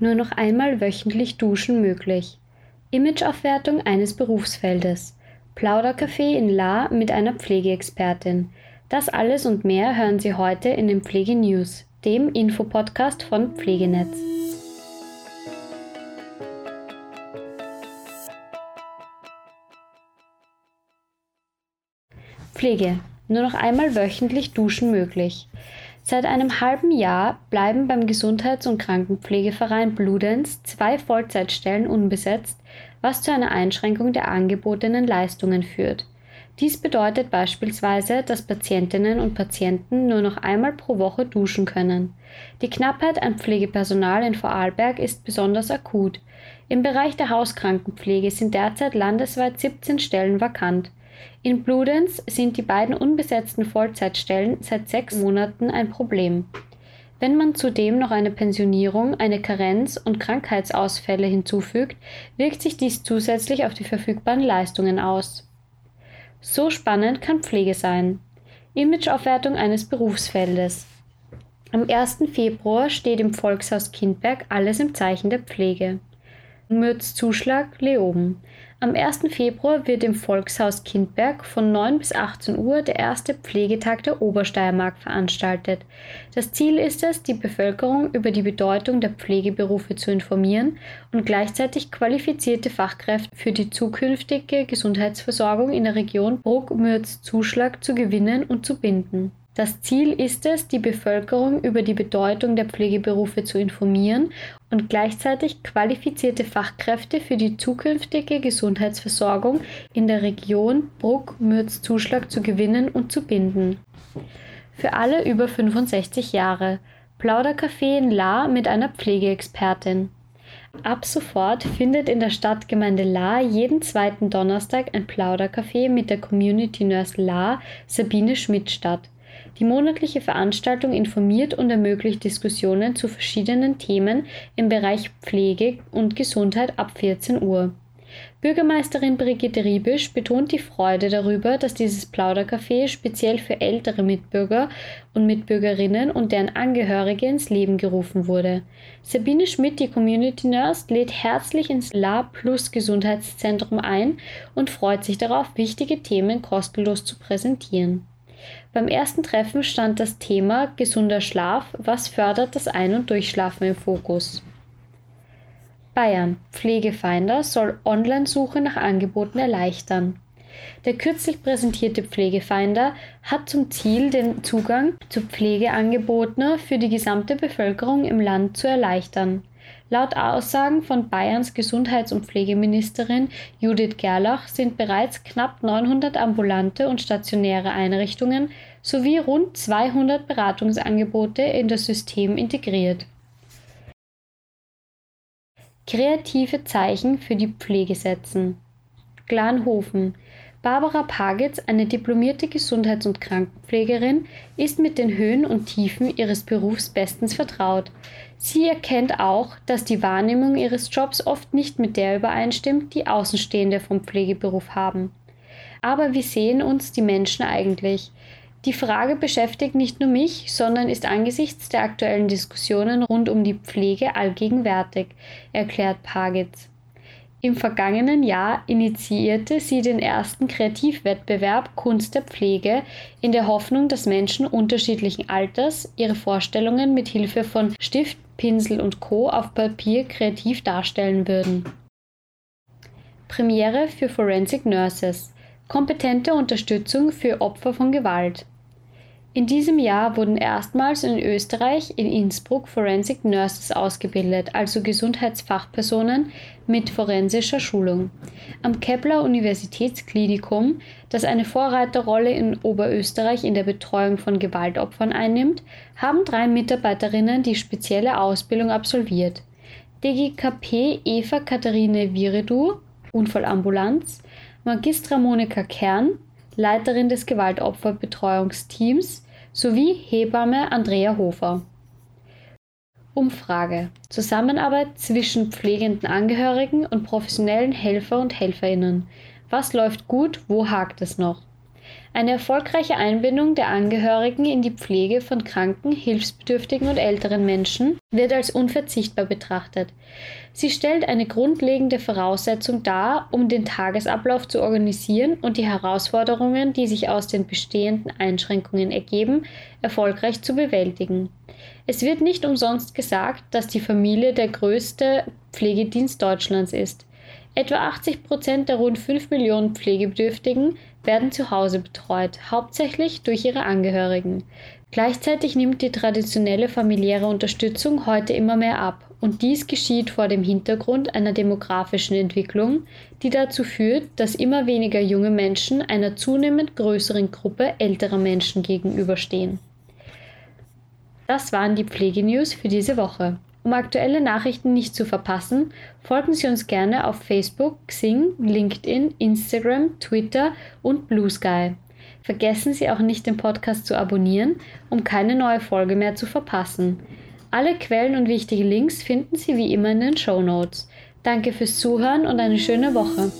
Nur noch einmal wöchentlich Duschen möglich. Imageaufwertung eines Berufsfeldes. Plaudercafé in La mit einer Pflegeexpertin. Das alles und mehr hören Sie heute in den Pflege News, dem Infopodcast von Pflegenetz. Pflege. Nur noch einmal wöchentlich Duschen möglich. Seit einem halben Jahr bleiben beim Gesundheits- und Krankenpflegeverein Bludenz zwei Vollzeitstellen unbesetzt, was zu einer Einschränkung der angebotenen Leistungen führt. Dies bedeutet beispielsweise, dass Patientinnen und Patienten nur noch einmal pro Woche duschen können. Die Knappheit an Pflegepersonal in Vorarlberg ist besonders akut. Im Bereich der Hauskrankenpflege sind derzeit landesweit 17 Stellen vakant. In Bludenz sind die beiden unbesetzten Vollzeitstellen seit sechs Monaten ein Problem. Wenn man zudem noch eine Pensionierung, eine Karenz und Krankheitsausfälle hinzufügt, wirkt sich dies zusätzlich auf die verfügbaren Leistungen aus. So spannend kann Pflege sein. Imageaufwertung eines Berufsfeldes. Am 1. Februar steht im Volkshaus Kindberg alles im Zeichen der Pflege. Mürz Zuschlag Leoben. Am 1. Februar wird im Volkshaus Kindberg von 9 bis 18 Uhr der erste Pflegetag der Obersteiermark veranstaltet. Das Ziel ist es, die Bevölkerung über die Bedeutung der Pflegeberufe zu informieren und gleichzeitig qualifizierte Fachkräfte für die zukünftige Gesundheitsversorgung in der Region Bruck-Mürz-Zuschlag zu gewinnen und zu binden. Das Ziel ist es, die Bevölkerung über die Bedeutung der Pflegeberufe zu informieren und gleichzeitig qualifizierte Fachkräfte für die zukünftige Gesundheitsversorgung in der Region Bruck-Mürz-Zuschlag zu gewinnen und zu binden. Für alle über 65 Jahre. Plaudercafé in La mit einer Pflegeexpertin. Ab sofort findet in der Stadtgemeinde La jeden zweiten Donnerstag ein Plaudercafé mit der Community Nurse La Sabine Schmidt statt. Die monatliche Veranstaltung informiert und ermöglicht Diskussionen zu verschiedenen Themen im Bereich Pflege und Gesundheit ab 14 Uhr. Bürgermeisterin Brigitte Riebisch betont die Freude darüber, dass dieses Plaudercafé speziell für ältere Mitbürger und Mitbürgerinnen und deren Angehörige ins Leben gerufen wurde. Sabine Schmidt, die Community Nurse, lädt herzlich ins La Plus Gesundheitszentrum ein und freut sich darauf, wichtige Themen kostenlos zu präsentieren. Beim ersten Treffen stand das Thema gesunder Schlaf, was fördert das Ein- und Durchschlafen im Fokus. Bayern. Pflegefinder soll Online-Suche nach Angeboten erleichtern. Der kürzlich präsentierte Pflegefinder hat zum Ziel, den Zugang zu Pflegeangeboten für die gesamte Bevölkerung im Land zu erleichtern. Laut Aussagen von Bayerns Gesundheits- und Pflegeministerin Judith Gerlach sind bereits knapp 900 ambulante und stationäre Einrichtungen sowie rund 200 Beratungsangebote in das System integriert. Kreative Zeichen für die Pflege setzen. Glanhofen Barbara Pagitz, eine diplomierte Gesundheits- und Krankenpflegerin, ist mit den Höhen und Tiefen ihres Berufs bestens vertraut. Sie erkennt auch, dass die Wahrnehmung ihres Jobs oft nicht mit der übereinstimmt, die Außenstehende vom Pflegeberuf haben. Aber wie sehen uns die Menschen eigentlich? Die Frage beschäftigt nicht nur mich, sondern ist angesichts der aktuellen Diskussionen rund um die Pflege allgegenwärtig, erklärt Pagitz. Im vergangenen Jahr initiierte sie den ersten Kreativwettbewerb Kunst der Pflege in der Hoffnung, dass Menschen unterschiedlichen Alters ihre Vorstellungen mit Hilfe von Stift, Pinsel und Co. auf Papier kreativ darstellen würden. Premiere für Forensic Nurses. Kompetente Unterstützung für Opfer von Gewalt. In diesem Jahr wurden erstmals in Österreich in Innsbruck Forensic Nurses ausgebildet, also Gesundheitsfachpersonen mit forensischer Schulung. Am Kepler Universitätsklinikum, das eine Vorreiterrolle in Oberösterreich in der Betreuung von Gewaltopfern einnimmt, haben drei Mitarbeiterinnen die spezielle Ausbildung absolviert. DGKP Eva Katharine Viredu, Unfallambulanz, Magistra Monika Kern, Leiterin des Gewaltopferbetreuungsteams sowie Hebamme Andrea Hofer. Umfrage. Zusammenarbeit zwischen pflegenden Angehörigen und professionellen Helfer und Helferinnen. Was läuft gut, wo hakt es noch? Eine erfolgreiche Einbindung der Angehörigen in die Pflege von kranken, hilfsbedürftigen und älteren Menschen wird als unverzichtbar betrachtet. Sie stellt eine grundlegende Voraussetzung dar, um den Tagesablauf zu organisieren und die Herausforderungen, die sich aus den bestehenden Einschränkungen ergeben, erfolgreich zu bewältigen. Es wird nicht umsonst gesagt, dass die Familie der größte Pflegedienst Deutschlands ist. Etwa 80 Prozent der rund 5 Millionen Pflegebedürftigen werden zu Hause betreut, hauptsächlich durch ihre Angehörigen. Gleichzeitig nimmt die traditionelle familiäre Unterstützung heute immer mehr ab, und dies geschieht vor dem Hintergrund einer demografischen Entwicklung, die dazu führt, dass immer weniger junge Menschen einer zunehmend größeren Gruppe älterer Menschen gegenüberstehen. Das waren die Pflegenews für diese Woche. Um aktuelle Nachrichten nicht zu verpassen, folgen Sie uns gerne auf Facebook, Xing, LinkedIn, Instagram, Twitter und Blue Sky. Vergessen Sie auch nicht, den Podcast zu abonnieren, um keine neue Folge mehr zu verpassen. Alle Quellen und wichtige Links finden Sie wie immer in den Show Notes. Danke fürs Zuhören und eine schöne Woche.